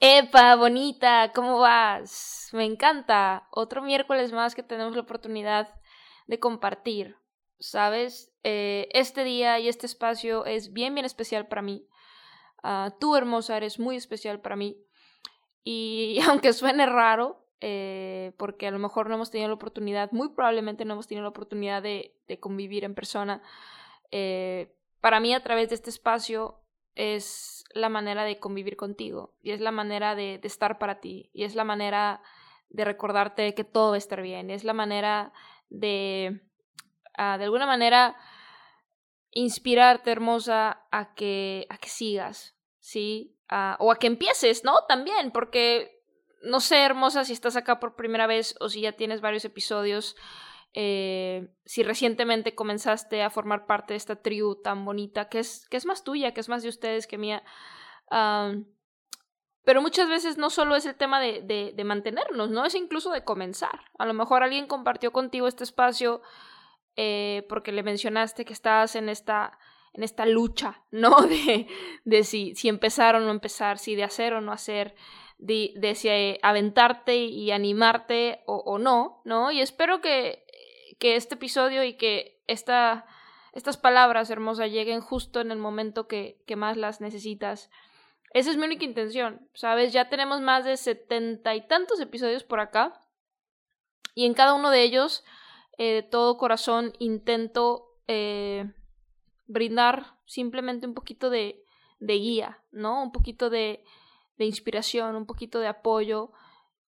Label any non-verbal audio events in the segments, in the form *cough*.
¡Epa, bonita! ¿Cómo vas? Me encanta. Otro miércoles más que tenemos la oportunidad de compartir. ¿Sabes? Eh, este día y este espacio es bien, bien especial para mí. Uh, tú, hermosa, eres muy especial para mí. Y *laughs* aunque suene raro, eh, porque a lo mejor no hemos tenido la oportunidad, muy probablemente no hemos tenido la oportunidad de, de convivir en persona, eh, para mí a través de este espacio es la manera de convivir contigo y es la manera de, estar para ti y es la manera de recordarte que todo va a estar bien, es la manera de, uh, de alguna manera, inspirarte, hermosa, a que, a que sigas, ¿sí? Uh, o a que empieces, ¿no? También, porque no sé, hermosa, si estás acá por primera vez o si ya tienes varios episodios, eh, si recientemente comenzaste a formar parte de esta tribu tan bonita, que es, que es más tuya, que es más de ustedes que mía. Um, pero muchas veces no solo es el tema de, de, mantenernos, ¿no? Es incluso de comenzar. A lo mejor alguien compartió contigo este espacio eh, porque le mencionaste que estabas en esta, en esta lucha, *laughs* ¿no? De, de si, si empezar o no empezar, si de hacer o no hacer, de, si aventarte y animarte o, o no, ¿no? Y espero que que este episodio y que esta, estas palabras hermosas lleguen justo en el momento que, que más las necesitas. Esa es mi única intención, ¿sabes? Ya tenemos más de setenta y tantos episodios por acá y en cada uno de ellos, eh, de todo corazón, intento eh, brindar simplemente un poquito de, de guía, ¿no? Un poquito de, de inspiración, un poquito de apoyo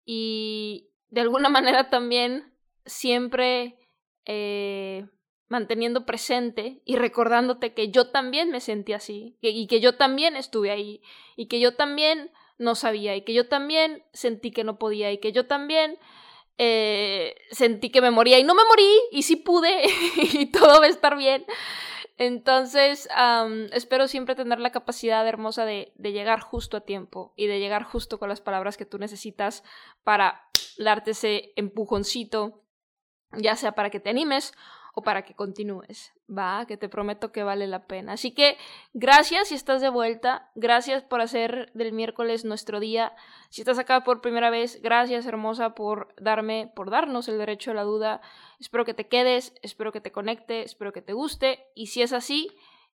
y de alguna *laughs* manera también siempre eh, manteniendo presente y recordándote que yo también me sentí así y que yo también estuve ahí y que yo también no sabía y que yo también sentí que no podía y que yo también eh, sentí que me moría y no me morí y sí pude *laughs* y todo va a estar bien. Entonces, espero siempre tener la capacidad hermosa de, de, llegar justo a tiempo y de llegar justo con las palabras que tú necesitas para darte ese empujoncito ya sea para que te animes o para que continúes, va, que te prometo que vale la pena. Así que gracias si estás de vuelta, gracias por hacer del miércoles nuestro día. Si estás acá por primera vez, gracias hermosa por darme, por darnos el derecho a la duda. Espero que te quedes, espero que te conecte, espero que te guste y si es así,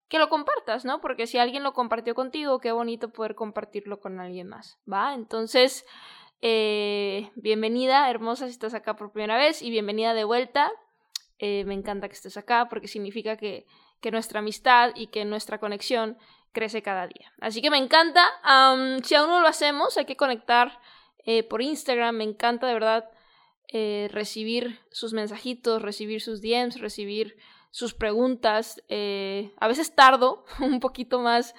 que lo compartas, ¿no? Porque si alguien lo compartió contigo, qué bonito poder compartirlo con alguien más, ¿va? Entonces, eh, bienvenida, hermosa, si estás acá por primera vez y bienvenida de vuelta. Eh, me encanta que estés acá porque significa que, nuestra amistad y que nuestra conexión crece cada día. Así que me encanta. Si aún no lo hacemos, hay que conectar eh, por Instagram. Me encanta de verdad recibir sus mensajitos, recibir sus DMs, recibir sus preguntas. A veces tardo *laughs* un poquito más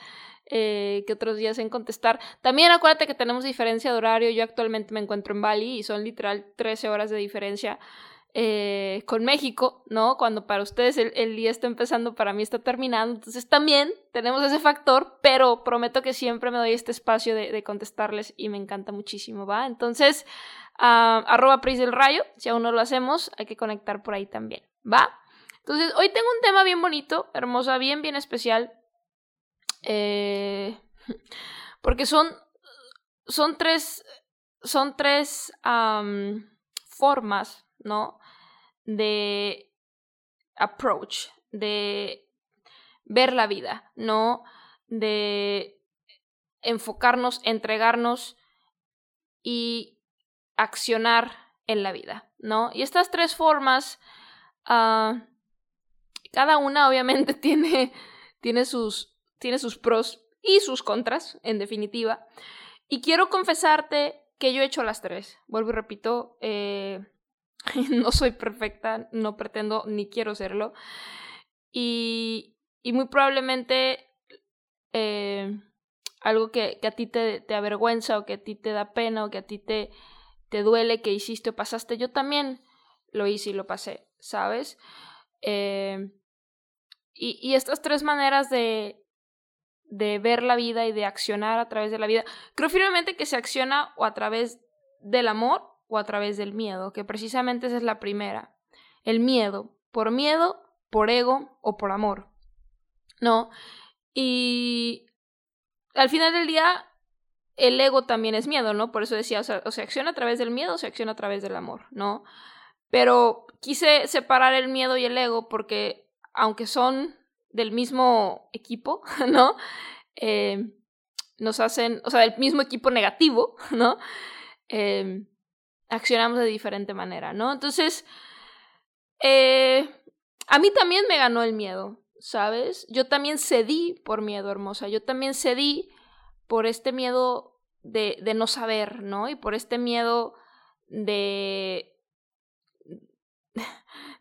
eh, que otros días en contestar. También acuérdate que tenemos diferencia de horario. Yo actualmente me encuentro en Bali y son literal 13 horas de diferencia eh, con México, ¿no? Cuando para ustedes el, el, día está empezando, para mí está terminando. Entonces también tenemos ese factor, pero prometo que siempre me doy este espacio de, de contestarles y me encanta muchísimo, ¿va? Entonces, uh, arroba Pris del Rayo, si aún no lo hacemos, hay que conectar por ahí también, ¿va? Entonces, hoy tengo un tema bien bonito, hermosa, bien, bien especial. Eh, *laughs* porque son, son tres, son tres formas, ¿no? De approach, de ver la vida, ¿no? De enfocarnos, entregarnos y accionar en la vida, ¿no? Y estas tres formas, uh, cada una obviamente *laughs* tiene, tiene sus, tiene sus pros y sus contras, en definitiva. Y quiero confesarte que yo he hecho las tres. Vuelvo y repito, eh, *laughs* no soy perfecta, no pretendo ni quiero serlo. Y, y muy probablemente eh, algo que, que, a ti te, te, avergüenza o que a ti te da pena o que a ti te, te duele que hiciste o pasaste, yo también lo hice y lo pasé, ¿sabes? Eh, y, y estas tres maneras de, de ver la vida y de accionar a través de la vida. Creo firmemente que se acciona o a través del amor o a través del miedo, que precisamente esa es la primera. El miedo, por miedo, por ego o por amor. ¿No? Y al final del día, el ego también es miedo, ¿no? Por eso decía, o sea, o se acciona a través del miedo o se acciona a través del amor, ¿no? Pero quise separar el miedo y el ego porque, aunque son del mismo equipo, *laughs* ¿no? Eh, nos hacen, o sea, del mismo equipo negativo, *laughs* ¿no? Eh, accionamos de diferente manera, ¿no? Entonces, eh, a mí también me ganó el miedo, ¿sabes? Yo también cedí por miedo, hermosa. Yo también cedí por este miedo de, de no saber, ¿no? Y por este miedo de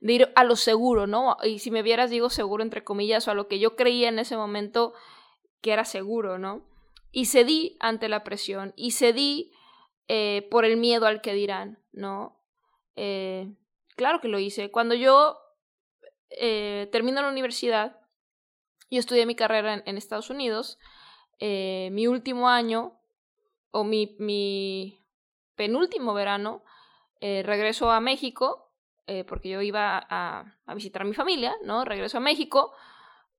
de ir a lo seguro, ¿no? Y si me vieras, digo seguro entre comillas, o a lo que yo creía en ese momento que era seguro, ¿no? Y cedí ante la presión, y cedí eh, por el miedo al que dirán, ¿no? Eh, claro que lo hice. Cuando yo eh, termino la universidad, y estudié mi carrera en, Estados Unidos, eh, mi último año, o mi, mi penúltimo verano, regreso a México eh, porque yo iba a, visitar a mi familia, ¿no? Regreso a México,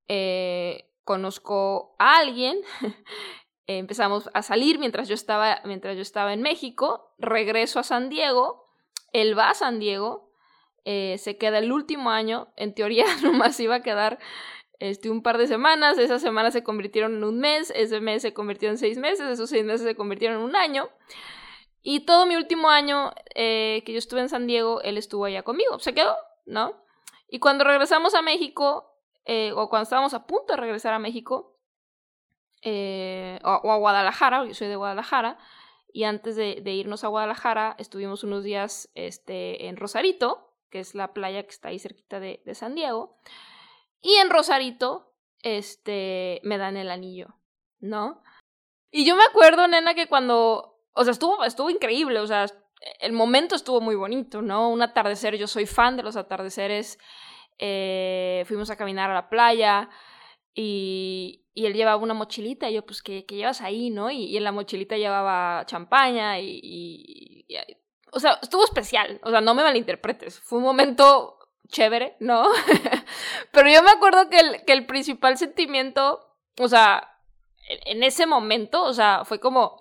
eh, conozco a alguien, *laughs* empezamos a salir mientras yo, estaba, mientras yo estaba en México, regreso a San Diego, él va a San Diego, eh, se queda el último año, en teoría *laughs* nomás iba a quedar este, un par de semanas, esas semanas se convirtieron en un mes, ese mes se convirtió en seis meses, esos seis meses se convirtieron en un año. Y todo mi último año eh, que yo estuve en San Diego, él estuvo allá conmigo, se quedó, ¿no? Y cuando regresamos a México, eh, o cuando estábamos a punto de regresar a México, eh, o, a Guadalajara, yo soy de Guadalajara, y antes de, de, irnos a Guadalajara, estuvimos unos días este, en Rosarito, que es la playa que está ahí cerquita de, de San Diego, y en Rosarito, este, me dan el anillo, ¿no? Y yo me acuerdo, nena, que cuando o sea, estuvo, estuvo increíble, o sea, el momento estuvo muy bonito, ¿no? Un atardecer, yo soy fan de los atardeceres. Eh, fuimos a caminar a la playa y, y, él llevaba una mochilita y yo, pues, ¿qué, qué llevas ahí, no? Y, en la mochilita llevaba champaña y, O sea, estuvo especial, o sea, no me malinterpretes, fue un momento chévere, ¿no? *laughs* Pero yo me acuerdo que el, que el principal sentimiento, o sea, en ese momento, o sea, fue como...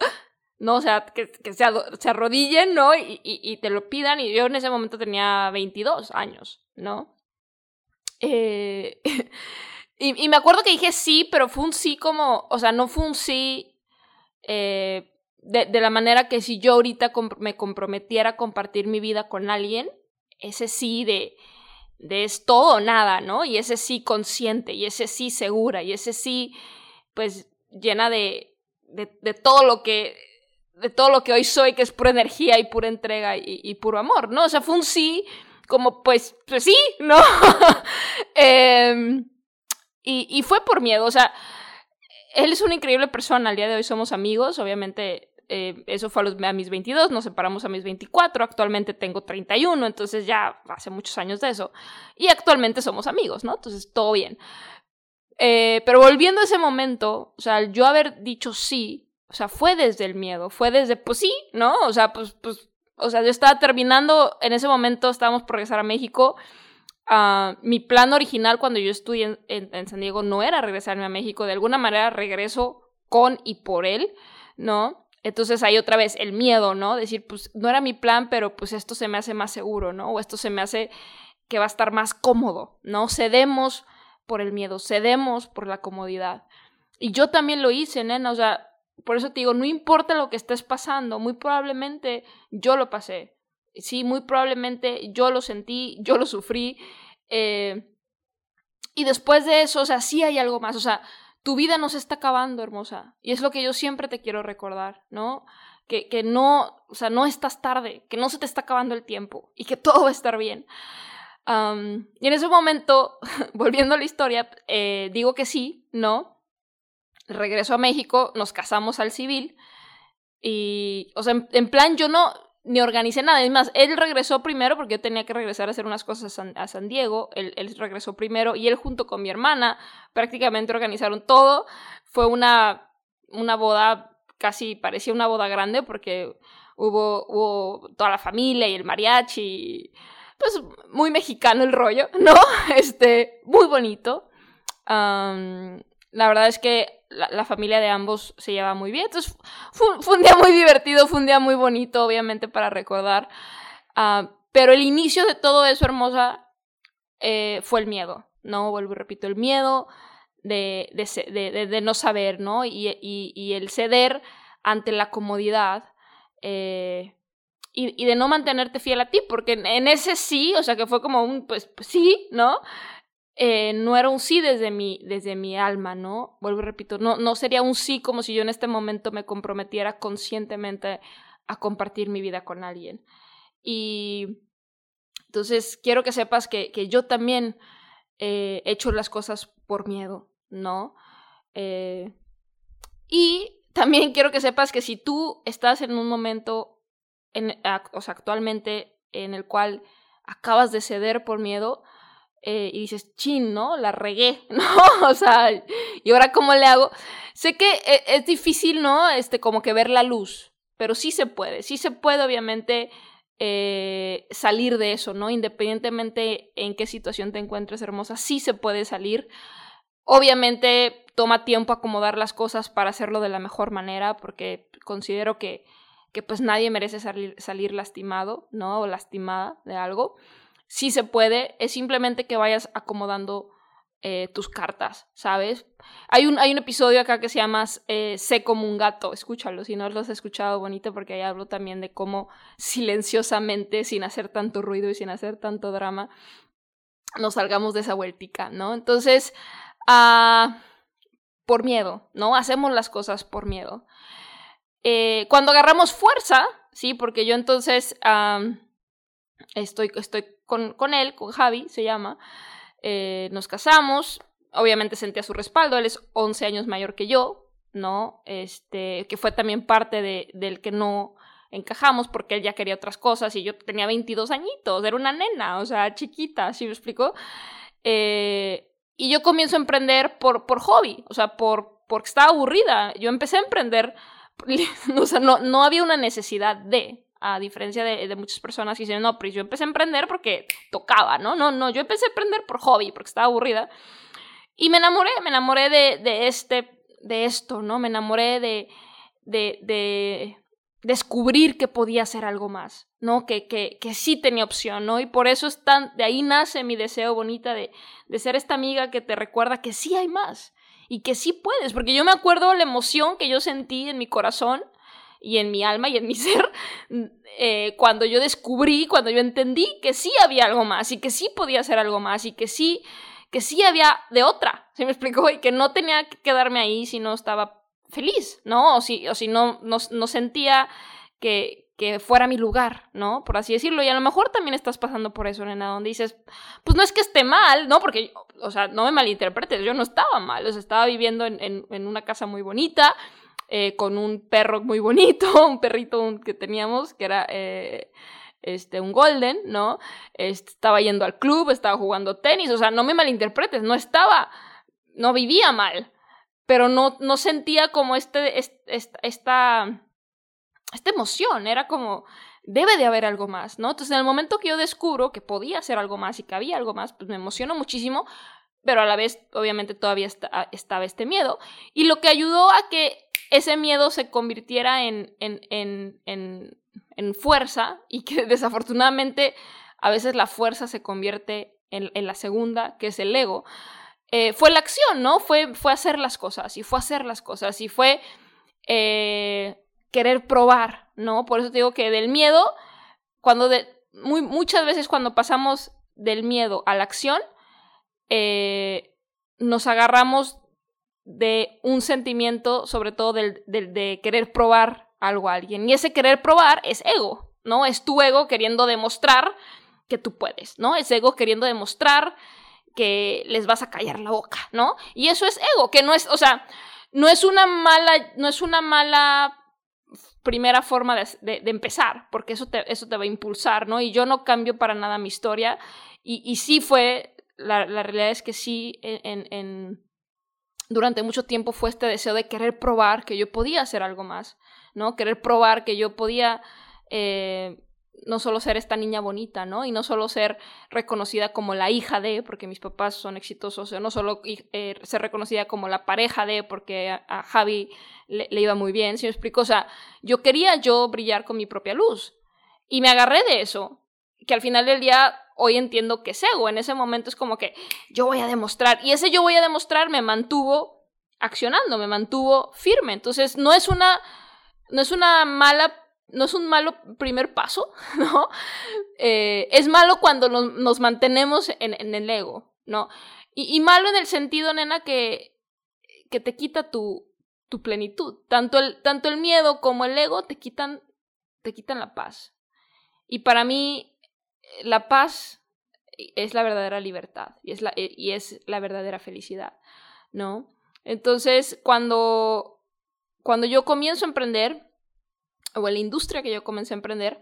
¿no? O sea, que, se, arrodillen, ¿no? Y, y, te lo pidan. Y yo en ese momento tenía 22 años, ¿no? Eh, *laughs* y, me acuerdo que dije sí, pero fue un sí como, o sea, no fue un sí eh, de, la manera que si yo ahorita me comprometiera a compartir mi vida con alguien, ese sí de, de es todo o nada, ¿no? Y ese sí consciente, y ese sí segura, y ese sí, pues, llena de, de todo lo que de todo lo que hoy soy, que es pura energía y pura entrega y, y puro amor, ¿no? O sea, fue un sí, como pues, pues sí, *laughs* ¿no? eh, y, y fue por miedo, o sea, él es una increíble persona, al día de hoy somos amigos, obviamente eh, eso fue a, los, mis 22, nos separamos a mis 24, actualmente tengo 31, entonces ya hace muchos años de eso, y actualmente somos amigos, ¿no? Entonces todo bien. Eh, pero volviendo a ese momento, o sea, yo haber dicho sí, o sea, fue desde el miedo, fue desde, pues sí, ¿no? O sea, pues, pues, o sea, yo estaba terminando, en ese momento estábamos por regresar a México. Uh, mi plan original cuando yo estudié en, en, en, San Diego no era regresarme a México, de alguna manera regreso con y por él, ¿no? Entonces hay otra vez el miedo, ¿no? Decir, pues no era mi plan, pero pues esto se me hace más seguro, ¿no? O esto se me hace que va a estar más cómodo, ¿no? Cedemos por el miedo, cedemos por la comodidad. Y yo también lo hice, nena, o sea, por eso te digo, no importa lo que estés pasando, muy probablemente yo lo pasé. Sí, muy probablemente yo lo sentí, yo lo sufrí. Eh, y después de eso, o sea, sí hay algo más. O sea, tu vida no se está acabando, hermosa. Y es lo que yo siempre te quiero recordar, ¿no? Que, que no, o sea, no estás tarde, que no se te está acabando el tiempo y que todo va a estar bien. y en ese momento, *laughs* volviendo a la historia, eh, digo que sí, ¿no? Regreso a México, nos casamos al civil y, o sea, en plan, yo no, ni organicé nada. Es más, él regresó primero porque yo tenía que regresar a hacer unas cosas a San, Diego. Él, regresó primero y él junto con mi hermana prácticamente organizaron todo. Fue una, una boda, casi parecía una boda grande porque hubo, hubo toda la familia y el mariachi. Pues muy mexicano el rollo, *laughs* ¿no? Este, muy bonito. la verdad es que la, familia de ambos se lleva muy bien. Entonces fue, un día muy divertido, fue un día muy bonito, obviamente, para recordar. Ah, pero el inicio de todo eso, hermosa, eh, fue el miedo, ¿no? Vuelvo y repito, el miedo de, de, no saber, ¿no? Y, y, el ceder ante la comodidad. Eh, y, y, de no mantenerte fiel a ti, porque en, ese sí, o sea, que fue como un, pues, pues sí, ¿no? Eh, no era un sí desde mi, desde mi alma, ¿no? Vuelvo y repito, no, no sería un sí como si yo en este momento me comprometiera conscientemente a compartir mi vida con alguien. Y entonces quiero que sepas que, que yo también eh, he hecho las cosas por miedo, ¿no? Eh, y también quiero que sepas que si tú estás en un momento, en, o sea, actualmente en el cual acabas de ceder por miedo, eh, y dices, chin, ¿no? La regué, *laughs* ¿no? O sea, ¿y ahora cómo le hago? Sé que eh, es difícil, ¿no? Este, como que ver la luz, pero sí se puede, sí se puede, obviamente, eh, salir de eso, ¿no? Independientemente en qué situación te encuentres hermosa, sí se puede salir. Obviamente toma tiempo acomodar las cosas para hacerlo de la mejor manera, porque considero que, que pues nadie merece salir, salir lastimado, ¿no? O lastimada de algo sí se puede, es simplemente que vayas acomodando eh, tus cartas, ¿sabes? Hay un, hay un episodio acá que se llama eh, Sé como un gato, escúchalo, si no lo has escuchado bonito, porque ahí hablo también de cómo silenciosamente, sin hacer tanto ruido y sin hacer tanto drama, nos salgamos de esa vueltica, ¿no? Entonces, ah, por miedo, ¿no? Hacemos las cosas por miedo. Eh, cuando agarramos fuerza, ¿sí? Porque yo entonces estoy, estoy con, con él, con Javi se llama, eh, nos casamos, obviamente sentía su respaldo, él es 11 años mayor que yo, ¿no? Este, que fue también parte de, del que no encajamos porque él ya quería otras cosas y yo tenía 22 añitos, era una nena, o sea, chiquita, ¿sí me explico? Eh, y yo comienzo a emprender por, por hobby, o sea, por, porque estaba aburrida. Yo empecé a emprender, *laughs* o sea, no, no había una necesidad de, a diferencia de, muchas personas que dicen, no, pues yo empecé a emprender porque tocaba, ¿no? No, no, yo empecé a emprender por hobby, porque estaba aburrida. Y me enamoré, me enamoré de, de este, de esto, ¿no? Me enamoré de, de, de descubrir que podía hacer algo más, ¿no? Que, que, que sí tenía opción, ¿no? Y por eso es tan, de ahí nace mi deseo bonita de, de ser esta amiga que te recuerda que sí hay más y que sí puedes, porque yo me acuerdo la emoción que yo sentí en mi corazón y en mi alma y en mi *laughs* ser eh, cuando yo descubrí, cuando yo entendí que sí había algo más y que sí podía hacer algo más y que sí, que sí había de otra, ¿se me explicó? Y que no tenía que quedarme ahí si no estaba feliz, ¿no? O si, o si no, no, no sentía que, que fuera mi lugar, ¿no? Por así decirlo. Y a lo mejor también estás pasando por eso, nena, donde dices, pues no es que esté mal, ¿no? Porque, o sea, no me malinterpretes, yo no estaba mal, o sea, estaba viviendo en, en, en una casa muy bonita, eh, con un perro muy bonito, *laughs* un perrito que teníamos, que era eh, este, un golden, ¿no? estaba yendo al club, estaba jugando tenis, o sea, no me malinterpretes, no estaba, no vivía mal, pero no, no sentía como este, esta, esta emoción, era como, debe de haber algo más, ¿no? Entonces, en el momento que yo descubro que podía hacer algo más y que había algo más, pues me emociono muchísimo, pero a la vez, obviamente, todavía estaba este miedo. Y lo que ayudó a que ese miedo se convirtiera en, en, en, en, fuerza y que *laughs* desafortunadamente a veces la fuerza se convierte en, la segunda, que es el ego, eh, fue la acción, ¿no? Fue, fue hacer las cosas y fue hacer las cosas y fue eh, querer probar, ¿no? Por eso te digo que del miedo, cuando de, muy, muchas veces cuando pasamos del miedo a la acción, eh, nos agarramos de un sentimiento, sobre todo del, de querer probar algo a alguien. Y ese querer probar es ego, ¿no? Es tu ego queriendo demostrar que tú puedes, ¿no? Es ego queriendo demostrar que les vas a callar la boca, ¿no? Y eso es ego, que no es, o sea, no es una mala, no es una mala primera forma de, empezar, porque eso te, eso te va a impulsar, ¿no? Y yo no cambio para nada mi historia, y, y sí fue, la, realidad es que sí, en, en, durante mucho tiempo fue este deseo de querer probar que yo podía hacer algo más, ¿no? Querer probar que yo podía eh, no solo ser esta niña bonita, ¿no? Y no solo ser reconocida como la hija de, porque mis papás son exitosos, o no solo eh, ser reconocida como la pareja de, porque a, Javi le, iba muy bien, si me explico? O sea, yo quería yo brillar con mi propia luz. Y me agarré de eso, que al final del día hoy entiendo que es ego. En ese momento es como que yo voy a demostrar. Y ese yo voy a demostrar me mantuvo accionando, me mantuvo firme. Entonces, no es una, no es una mala no es un malo primer paso, *laughs* ¿no? Eh, es malo cuando nos, mantenemos en, el ego, ¿no? Y, malo en el sentido, nena, que, que te quita tu, tu plenitud. Tanto el, tanto el miedo como el ego te quitan, te quitan la paz. Y para mí, la paz es la verdadera libertad y es la, y es la verdadera felicidad, ¿no? Entonces, cuando, cuando yo comienzo a emprender, o en la industria que yo comencé a emprender,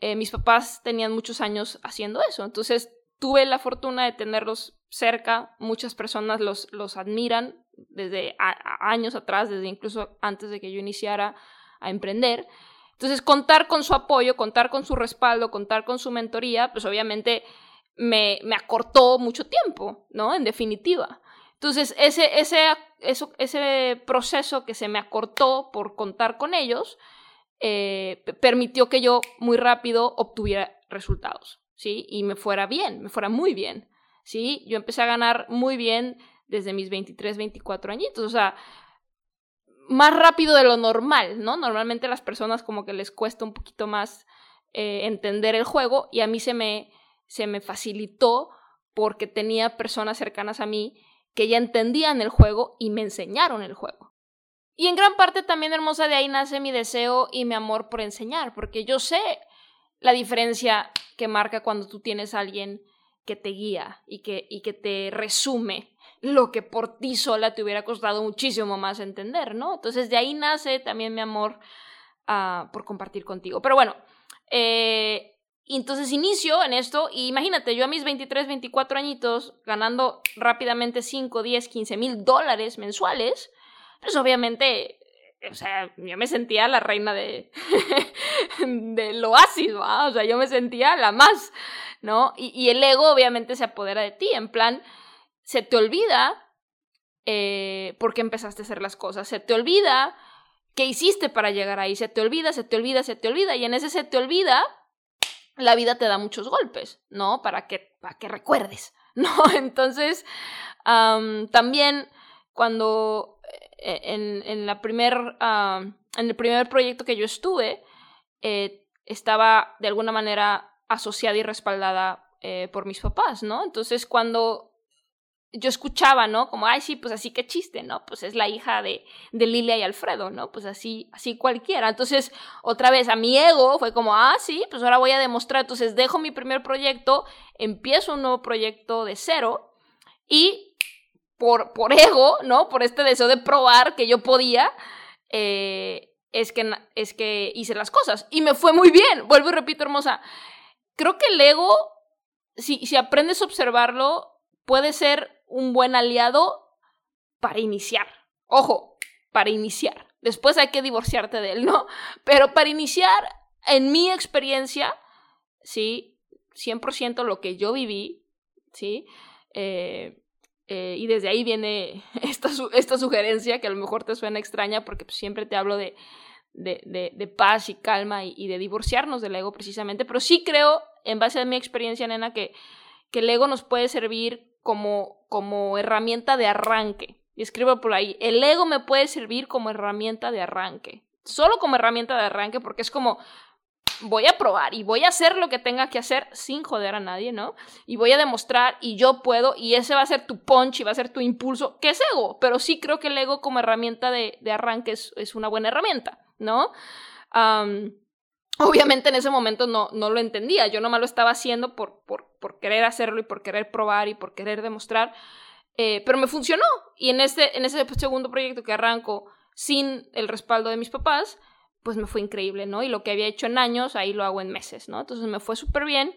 eh, mis papás tenían muchos años haciendo eso. Entonces tuve la fortuna de tenerlos cerca, muchas personas los, los admiran desde años atrás, desde incluso antes de que yo iniciara a emprender. Entonces contar con su apoyo, contar con su respaldo, contar con su mentoría, pues obviamente me, me acortó mucho tiempo, ¿no? En definitiva. Entonces, ese, ese, eso, ese proceso que se me acortó por contar con ellos, eh, permitió que yo muy rápido obtuviera resultados, ¿sí? Y me fuera bien, me fuera muy bien, ¿sí? Yo empecé a ganar muy bien desde mis 23, 24 añitos, o sea, más rápido de lo normal, ¿no? Normalmente las personas como que les cuesta un poquito más eh, entender el juego y a mí se me, se me facilitó porque tenía personas cercanas a mí que ya entendían el juego y me enseñaron el juego. Y en gran parte también, hermosa, de ahí nace mi deseo y mi amor por enseñar, porque yo sé la diferencia que marca cuando tú tienes a alguien que te guía y que, y que te resume lo que por ti sola te hubiera costado muchísimo más entender, ¿no? Entonces de ahí nace también mi amor uh, por compartir contigo. Pero bueno, eh, entonces inicio en esto y imagínate, yo a mis 23, 24 añitos, ganando rápidamente 5, 10, 15 mil dólares mensuales, pues obviamente, o sea, yo me sentía la reina de *laughs* del oasis, ¿no? O sea, yo me sentía la más, ¿no? Y, el ego obviamente se apodera de ti, en plan, se te olvida eh, por qué empezaste a hacer las cosas, se te olvida qué hiciste para llegar ahí, se te olvida, se te olvida, se te olvida, y en ese se te olvida, la vida te da muchos golpes, ¿no? Para que, para que recuerdes, *laughs* ¿no? Entonces, también cuando eh, en, en, la primer, en el primer proyecto que yo estuve, eh, estaba de alguna manera asociada y respaldada eh, por mis papás, ¿no? Entonces cuando yo escuchaba, ¿no? Como, ay, sí, pues así que chiste, ¿no? Pues es la hija de, de Lilia y Alfredo, ¿no? Pues así, así cualquiera. Entonces, otra vez, a mi ego fue como, ah, sí, pues ahora voy a demostrar. Entonces, dejo mi primer proyecto, empiezo un nuevo proyecto de cero y por, por ego, ¿no? Por este deseo de probar que yo podía, eh, es, que, es que hice las cosas. Y me fue muy bien. Vuelvo y repito, hermosa. Creo que el ego, si, si aprendes a observarlo, puede ser un buen aliado para iniciar. Ojo, para iniciar. Después hay que divorciarte de él, ¿no? Pero para iniciar, en mi experiencia, sí, 100% lo que yo viví, ¿sí? Eh, eh, y desde ahí viene *laughs* esta, esta sugerencia que a lo mejor te suena extraña porque pues, siempre te hablo de, de, de, paz y calma y, de divorciarnos del ego precisamente, pero sí creo, en base a mi experiencia, nena, que, que el ego nos puede servir como, como herramienta de arranque. Y escribo por ahí, el ego me puede servir como herramienta de arranque. Solo como herramienta de arranque porque es como, voy a probar y voy a hacer lo que tenga que hacer sin joder a nadie, ¿no? Y voy a demostrar y yo puedo y ese va a ser tu punch y va a ser tu impulso, que es ego, pero sí creo que el ego como herramienta de, arranque es, una buena herramienta, ¿no? Obviamente en ese momento no, no lo entendía, yo nomás lo estaba haciendo por, por, por querer hacerlo y por querer probar y por querer demostrar, eh, pero me funcionó y en, este, en ese segundo proyecto que arranco sin el respaldo de mis papás, pues me fue increíble, ¿no? Y lo que había hecho en años, ahí lo hago en meses, ¿no? Entonces me fue súper bien.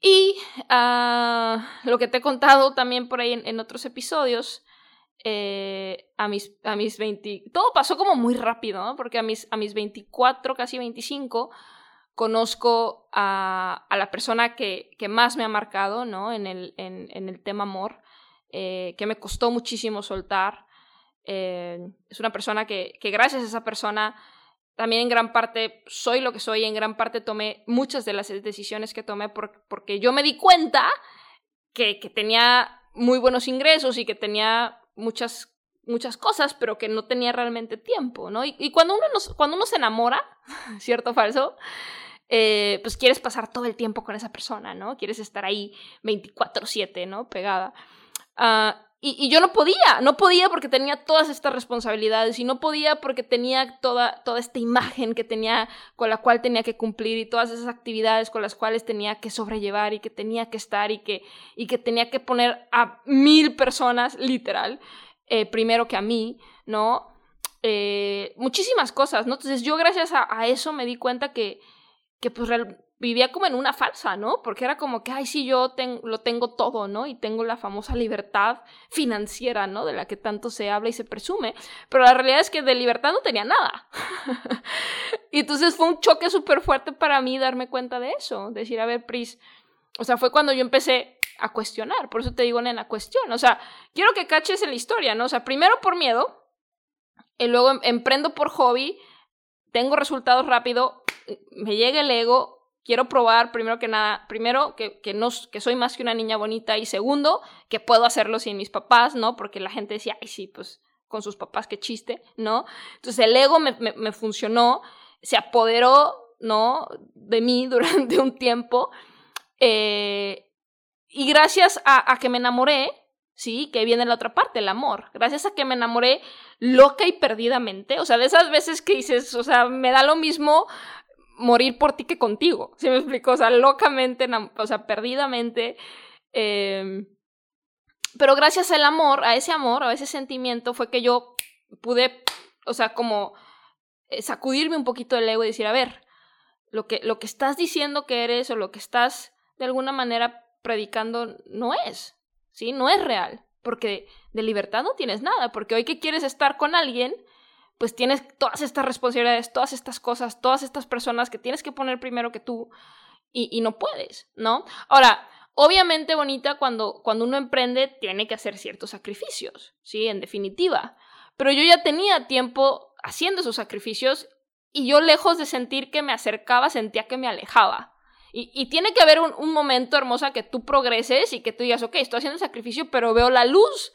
y ah, lo que te he contado también por ahí en, otros episodios, eh, a, mis, a mis 20... Todo pasó como muy rápido. Porque a mis, a mis 24, casi 25, conozco a, a la persona que, que, más me ha marcado, ¿no? En el, en, el tema amor, eh, que me costó muchísimo soltar. Eh, es una persona que, que, gracias a esa persona también en gran parte soy lo que soy, en gran parte tomé muchas de las decisiones que tomé porque yo me di cuenta que, que, tenía muy buenos ingresos y que tenía muchas, muchas cosas, pero que no tenía realmente tiempo, ¿no? Y, cuando, uno nos, cuando uno se enamora, *laughs* ¿cierto o falso? Eh, pues quieres pasar todo el tiempo con esa persona, ¿no? Quieres estar ahí 24/7, ¿no? Pegada. Uh, y, yo no podía, no podía porque tenía todas estas responsabilidades y no podía porque tenía toda, toda esta imagen que tenía, con la cual tenía que cumplir y todas esas actividades con las cuales tenía que sobrellevar y que tenía que estar y que, y que tenía que poner a mil personas, literal, eh, primero que a mí, ¿no? Eh, muchísimas cosas, ¿no? Entonces yo gracias a, eso me di cuenta que, que pues vivía como en una falsa, ¿no? Porque era como que, ay, sí, yo lo tengo todo, ¿no? Y tengo la famosa libertad financiera, ¿no? De la que tanto se habla y se presume. Pero la realidad es que de libertad no tenía nada. *laughs* y entonces fue un choque súper fuerte para mí darme cuenta de eso. Decir, a ver, Pris, o sea, fue cuando yo empecé a cuestionar. Por eso te digo, nena, cuestión. O sea, quiero que caches en la historia, ¿no? O sea, primero por miedo, y luego em, emprendo por hobby, tengo resultados rápido, me llega el ego, quiero probar, primero que nada, primero, que, que, no, que soy más que una niña bonita y segundo, que puedo hacerlo sin mis papás, ¿no? Porque la gente decía, ay, sí, pues con sus papás, qué chiste, ¿no? Entonces el ego me, me, funcionó, se apoderó, ¿no? De mí *laughs* durante un tiempo. Eh, y gracias a, a que me enamoré, ¿sí? Que viene la otra parte, el amor. Gracias a que me enamoré loca y perdidamente, o sea, de esas veces que dices, o sea, me da lo mismo morir por ti que contigo. ¿Sí me explico? O sea, locamente, o sea, perdidamente. Em, pero gracias al amor, a ese amor, a ese sentimiento, fue que yo pude, o sea, como eh, sacudirme un poquito el ego y decir, a ver, lo que, lo que estás diciendo que eres o lo que estás de alguna manera predicando no es, ¿sí? No es real, porque de libertad no tienes nada, porque hoy que quieres estar con alguien, pues tienes todas estas responsabilidades, todas estas cosas, todas estas personas que tienes que poner primero que tú y, no puedes, ¿no? Ahora, obviamente, bonita, cuando, cuando uno emprende, tiene que hacer ciertos sacrificios, ¿sí? En definitiva. Pero yo ya tenía tiempo haciendo esos sacrificios y yo lejos de sentir que me acercaba, sentía que me alejaba. Y, tiene que haber un, momento hermosa que tú progreses y que tú digas, ok, estoy haciendo sacrificio, pero veo la luz.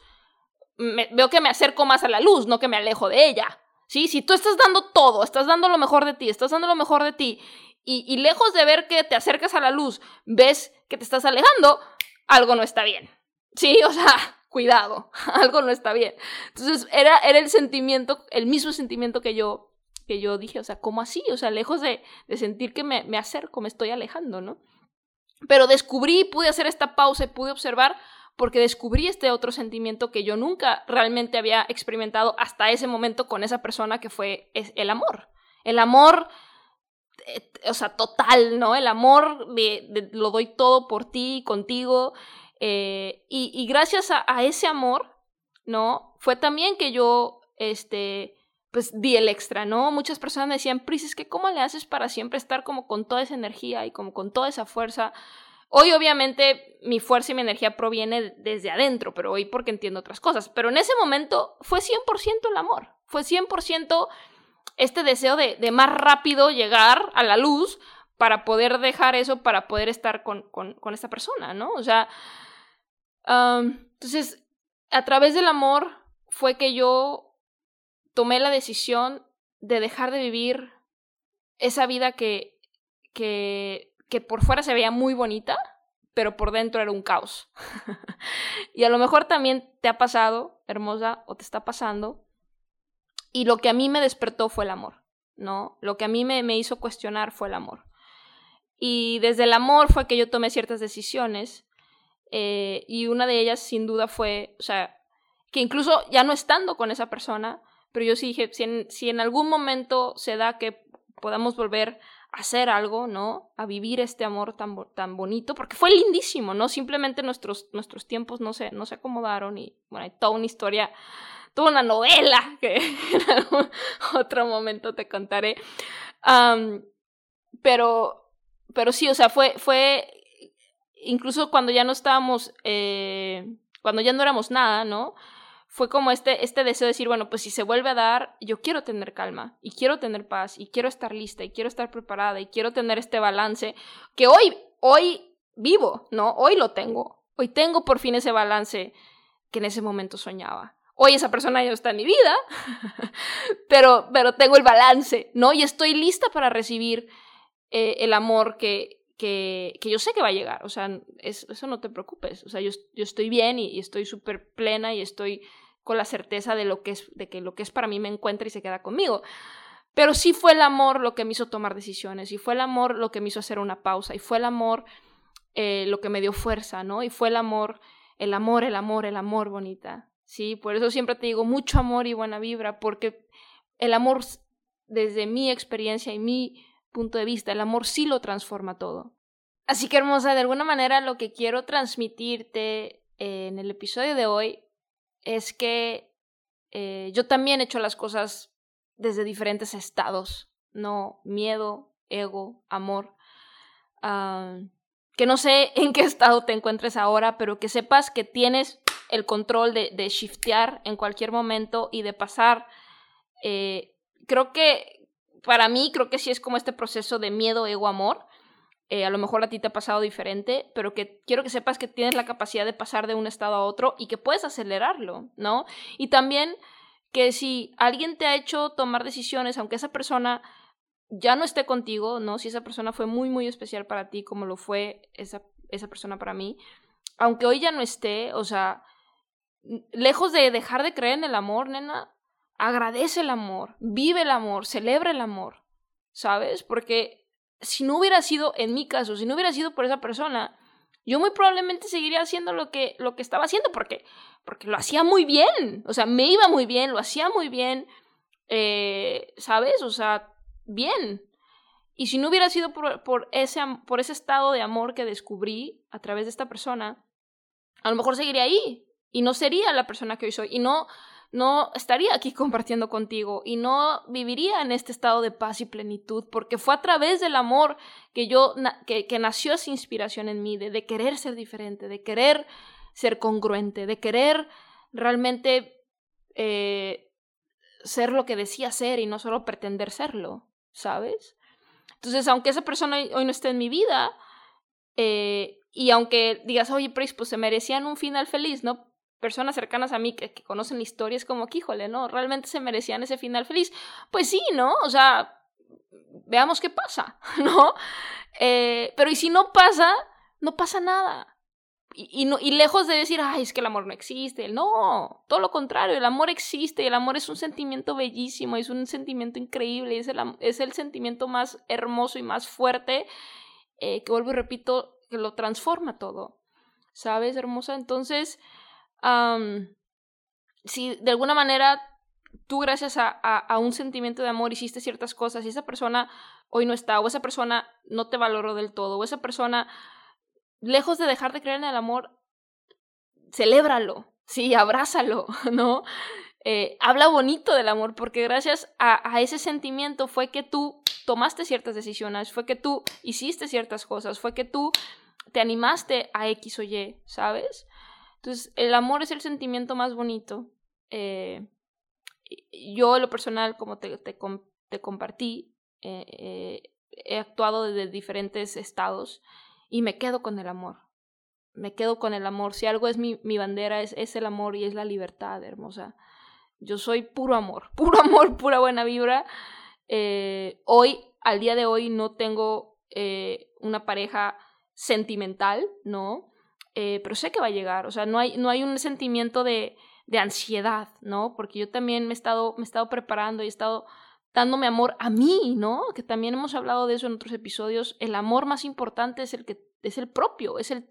veo que me acerco más a la luz, no que me alejo de ella. ¿Sí? Si tú estás dando todo, estás dando lo mejor de ti, estás dando lo mejor de ti, y, lejos de ver que te acercas a la luz, ves que te estás alejando, algo no está bien. Sí, *laughs* o sea, cuidado, *laughs* algo no está bien. Entonces, era, era el sentimiento, el mismo sentimiento que yo, que yo dije, o sea, ¿cómo así? O sea, lejos de, de sentir que me, me acerco, me estoy alejando, ¿no? Pero descubrí, pude hacer esta pausa y pude observar porque descubrí este otro sentimiento que yo nunca realmente había experimentado hasta ese momento con esa persona que fue el amor. El amor, eh, o sea, total, ¿no? El amor de, lo doy todo por ti, contigo. Eh, y, gracias a, ese amor, ¿no? Fue también que yo, este, pues di el extra, ¿no? Muchas personas me decían, Pris, es que ¿cómo le haces para siempre estar como con toda esa energía y como con toda esa fuerza? Hoy obviamente mi fuerza y mi energía proviene desde adentro, pero hoy porque entiendo otras cosas. Pero en ese momento fue 100% el amor, fue 100% este deseo de, más rápido llegar a la luz para poder dejar eso, para poder estar con, con, esta persona, ¿no? O sea, entonces, a través del amor fue que yo tomé la decisión de dejar de vivir esa vida que, que, que por fuera se veía muy bonita, pero por dentro era un caos. *laughs* y a lo mejor también te ha pasado, hermosa, o te está pasando. Y lo que a mí me despertó fue el amor, ¿no? Lo que a mí me, hizo cuestionar fue el amor. Y desde el amor fue que yo tomé ciertas decisiones. Eh, y una de ellas, sin duda, fue, o sea, que incluso ya no estando con esa persona, pero yo sí dije, si en algún momento se da que podamos volver hacer algo, ¿no? A vivir este amor tan, tan bonito, porque fue lindísimo, ¿no? Simplemente nuestros, nuestros tiempos no se, no se acomodaron y, bueno, hay toda una historia, toda una novela *laughs* que en algún otro momento te contaré. pero, pero sí, o sea, fue, fue, incluso cuando ya no estábamos, eh, cuando ya no éramos nada, ¿no? Fue como este, este deseo de decir, bueno, pues si se vuelve a dar, yo quiero tener calma y quiero tener paz y quiero estar lista y quiero estar preparada y quiero tener este balance que hoy, hoy vivo, ¿no? Hoy lo tengo. Hoy tengo por fin ese balance que en ese momento soñaba. Hoy esa persona ya está en mi vida, *laughs* pero, pero tengo el balance, ¿no? Y estoy lista para recibir eh, el amor que, que, que, yo sé que va a llegar. O sea, eso no te preocupes. O sea, yo, yo estoy bien y, y estoy súper plena y estoy con la certeza de, lo que es, de que lo que es para mí me encuentra y se queda conmigo. Pero sí fue el amor lo que me hizo tomar decisiones, y fue el amor lo que me hizo hacer una pausa, y fue el amor eh, lo que me dio fuerza, ¿no? Y fue el amor, el amor, el amor, el amor, bonita. Sí, por eso siempre te digo mucho amor y buena vibra, porque el amor, desde mi experiencia y mi punto de vista, el amor sí lo transforma todo. Así que hermosa, de alguna manera lo que quiero transmitirte en el episodio de hoy es que eh, yo también he hecho las cosas desde diferentes estados, ¿no? Miedo, ego, amor. Ah, que no sé en qué estado te encuentres ahora, pero que sepas que tienes el control de, de shiftear en cualquier momento y de pasar. Eh, creo que para mí, creo que sí es como este proceso de miedo, ego, amor, eh, a lo mejor a ti te ha pasado diferente, pero que quiero que sepas que tienes la capacidad de pasar de un estado a otro y que puedes acelerarlo, ¿no? Y también que si alguien te ha hecho tomar decisiones, aunque esa persona ya no esté contigo, ¿no? Si esa persona fue muy, muy especial para ti, como lo fue esa, esa persona para mí, aunque hoy ya no esté, o sea, lejos de dejar de creer en el amor, nena, agradece el amor, vive el amor, celebra el amor, ¿sabes? Porque si no hubiera sido, en mi caso, si no hubiera sido por esa persona, yo muy probablemente seguiría haciendo lo que, lo que estaba haciendo porque, porque lo hacía muy bien, o sea, me iba muy bien, lo hacía muy bien, eh, ¿sabes? O sea, bien. Y si no hubiera sido por, por, ese, por ese estado de amor que descubrí a través de esta persona, a lo mejor seguiría ahí y no sería la persona que hoy soy y no no estaría aquí *laughs* compartiendo contigo y no viviría en este estado de paz y plenitud, porque fue a través del amor que yo, que, nació esa inspiración en mí, de, querer ser diferente, de querer ser congruente, de querer realmente eh, ser lo que decía ser y no solo pretender serlo, ¿sabes? Entonces, aunque esa persona hoy no esté en mi vida, eh, y aunque digas, oye, Pris, pues se merecían un final feliz, ¿no? Personas cercanas a mí que, conocen la historia, es como que, híjole, ¿no? Realmente se merecían ese final feliz. Pues sí, ¿no? O sea, veamos qué pasa, *laughs* ¿no? Eh, pero y si no pasa, no pasa nada. Y, no, y lejos de decir, ay, es que el amor no existe, no, todo lo contrario, el amor existe y el amor es un sentimiento bellísimo, es un sentimiento increíble, es el, sentimiento más hermoso y más fuerte eh, que vuelvo y repito, que lo transforma todo, ¿sabes, hermosa? Entonces, si de alguna manera tú gracias a, un sentimiento de amor hiciste ciertas cosas y esa persona hoy no está, o esa persona no te valoró del todo, o esa persona, lejos de dejar de creer en el amor, celébralo, sí, abrázalo, *laughs* ¿no? Eh, habla bonito del amor, porque gracias a, a, ese sentimiento fue que tú tomaste ciertas decisiones, fue que tú hiciste ciertas cosas, fue que tú te animaste a X o Y, ¿sabes? Entonces, el amor es el sentimiento más bonito. Eh, yo, lo personal, como te, compartí, eh, eh, he actuado desde diferentes estados y me quedo con el amor. Me quedo con el amor. Si algo es mi, bandera, es, es el amor y es la libertad, hermosa. Yo soy puro amor, *laughs* puro amor, pura buena vibra. Hoy, al día de hoy, no tengo una pareja sentimental, ¿no? Eh, pero sé que va a llegar, o sea, no hay, no hay un sentimiento de, de ansiedad, ¿no? Porque yo también me he, estado, me he estado preparando y he estado dándome amor a mí, ¿no? Que también hemos hablado de eso en otros episodios. El amor más importante es el que es el propio, es el,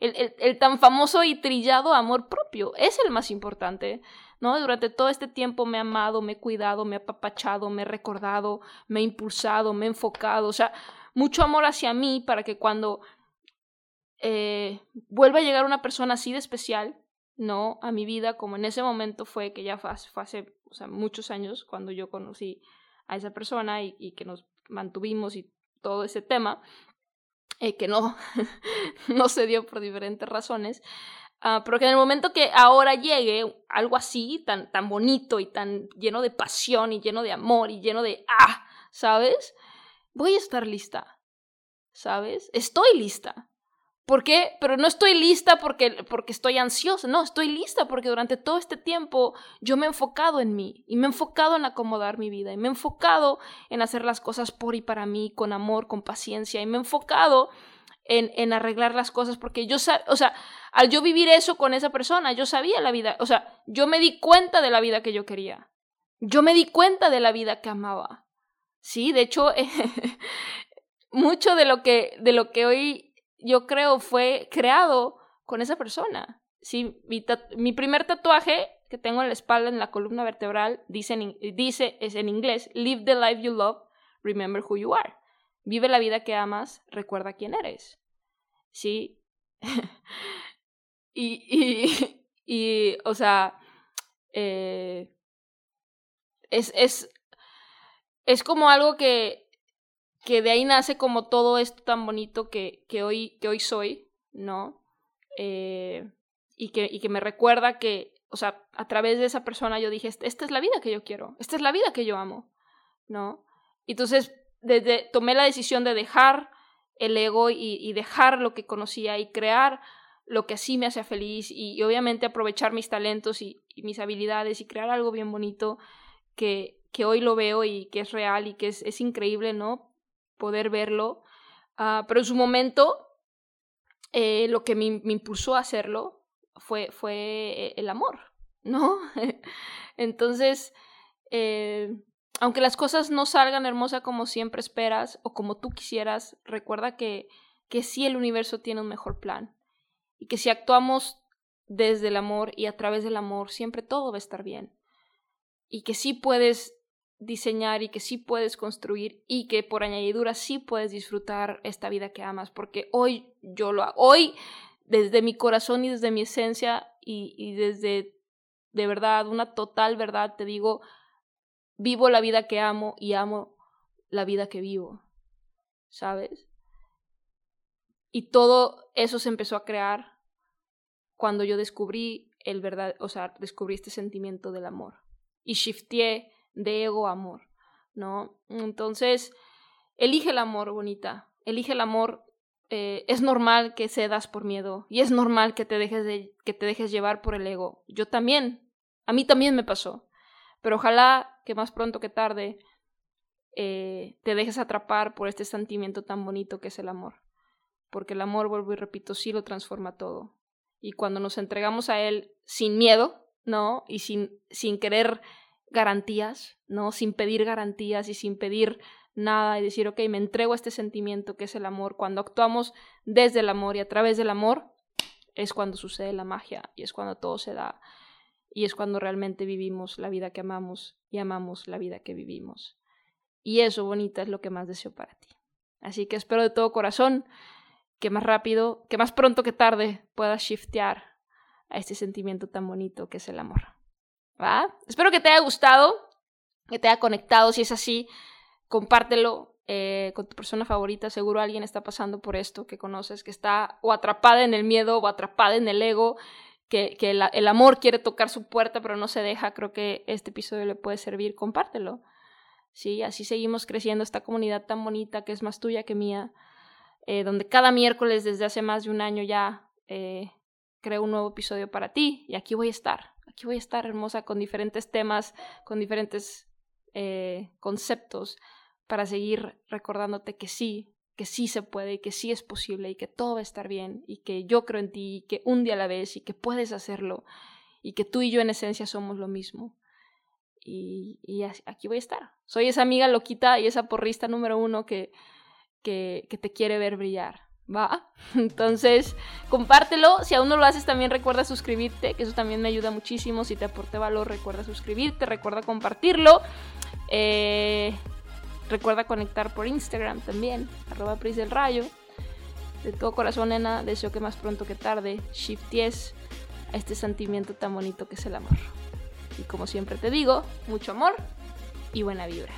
el, el, tan famoso y trillado amor propio, es el más importante, ¿no? Durante todo este tiempo me he amado, me he cuidado, me he apapachado, me he recordado, me he impulsado, me he enfocado, o sea, mucho amor hacia mí para que cuando eh, vuelva a llegar una persona así de especial, ¿no? A mi vida, como en ese momento fue, que ya fue, hace muchos años cuando yo conocí a esa persona y, y que nos mantuvimos y todo ese tema, eh, que no, *laughs* no se dio por diferentes razones, uh, pero que en el momento que ahora llegue algo así, tan, tan bonito y tan lleno de pasión y lleno de amor y lleno de, ah, ¿sabes? Voy a estar lista, ¿sabes? Estoy lista. ¿Por qué? Pero no estoy lista porque, porque estoy ansiosa, no, estoy lista porque durante todo este tiempo yo me he enfocado en mí y me he enfocado en acomodar mi vida y me he enfocado en hacer las cosas por y para mí, con amor, con paciencia y me he enfocado en, en arreglar las cosas porque yo, o sea, al yo vivir eso con esa persona, yo sabía la vida, o sea, yo me di cuenta de la vida que yo quería, yo me di cuenta de la vida que amaba. Sí, de hecho, *laughs* mucho de lo que, de lo que hoy yo creo fue creado con esa persona. Sí, mi, mi, primer tatuaje que tengo en la espalda, en la columna vertebral, dice, dice, es en inglés, Live the life you love, remember who you are. Vive la vida que amas, recuerda quién eres. Sí. *laughs* y, y, *laughs* y, o sea, eh, es, es, es como algo que que de ahí nace como todo esto tan bonito que, que, hoy, que hoy soy, ¿no? Eh, y, que, y que me recuerda que, o sea, a través de esa persona yo dije, esta es la vida que yo quiero, esta es la vida que yo amo, ¿no? Entonces, desde, tomé la decisión de dejar el ego y, y, dejar lo que conocía y crear lo que así me hacía feliz y, y obviamente aprovechar mis talentos y, y, mis habilidades y crear algo bien bonito que, que hoy lo veo y que es real y que es, es increíble, ¿no? Poder verlo, uh, pero en su momento eh, lo que me, me, impulsó a hacerlo fue, fue eh, el amor, *laughs* ¿no? Entonces, eh, aunque las cosas no salgan hermosas como siempre esperas o como tú quisieras, recuerda que, que sí el universo tiene un mejor plan y que si actuamos desde el amor y a través del amor, siempre todo va a estar bien. Y que sí puedes diseñar y que sí puedes construir y que por añadidura sí puedes disfrutar esta vida que amas, porque hoy yo lo hago, hoy desde mi corazón y desde mi esencia y, y desde de verdad, una total verdad, te digo, vivo la vida que amo y amo la vida que vivo, ¿sabes? Y todo eso se empezó a crear cuando yo descubrí el verdad, o sea, descubrí este sentimiento del amor y shifté de ego amor, ¿no? Entonces, elige el amor, bonita, elige el amor. Eh, es normal que cedas por miedo y es normal que te, dejes de, que te dejes llevar por el ego. Yo también, a mí también me pasó, pero ojalá que más pronto que tarde eh, te dejes atrapar por este sentimiento tan bonito que es el amor. Porque el amor, vuelvo y repito, sí lo transforma todo. Y cuando nos entregamos a él sin miedo, ¿no? Y sin, sin querer garantías, ¿no? Sin pedir garantías y sin pedir nada y decir, ok, me entrego a este sentimiento que es el amor. Cuando actuamos desde el amor y a través del amor, es cuando sucede la magia y es cuando todo se da y es cuando realmente vivimos la vida que amamos y amamos la vida que vivimos. Y eso, bonita, es lo que más deseo para ti. Así que espero de todo corazón que más rápido, que más pronto que tarde puedas shiftear a este sentimiento tan bonito que es el amor. Espero que te haya gustado, que te haya conectado. Si es así, compártelo eh, con tu persona favorita. Seguro alguien está pasando por esto que conoces, que está o atrapada en el miedo o atrapada en el ego, que, que el, amor quiere tocar su puerta pero no se deja. Creo que este episodio le puede servir. Compártelo. Sí, así seguimos creciendo esta comunidad tan bonita que es más tuya que mía, eh, donde cada miércoles desde hace más de un año ya eh, creo un nuevo episodio para ti y aquí voy a estar aquí voy a estar hermosa con diferentes temas, con diferentes eh, conceptos para seguir recordándote que sí, que sí se puede y que sí es posible y que todo va a estar bien y que yo creo en ti y que un día a la vez y que puedes hacerlo y que tú y yo en esencia somos lo mismo. Y, y aquí voy a estar. Soy esa amiga loquita y esa porrista número uno que, que, que te quiere ver brillar. ¿Va? *laughs* Entonces, compártelo. Si aún no lo haces, también recuerda suscribirte, que eso también me ayuda muchísimo. Si te aporte valor, recuerda suscribirte, recuerda compartirlo. Eh, recuerda conectar por Instagram también, arroba Pris. De todo corazón, nena, deseo que más pronto que tarde shifties a este sentimiento tan bonito que es el amor. Y como siempre te digo, mucho amor y buena vibra.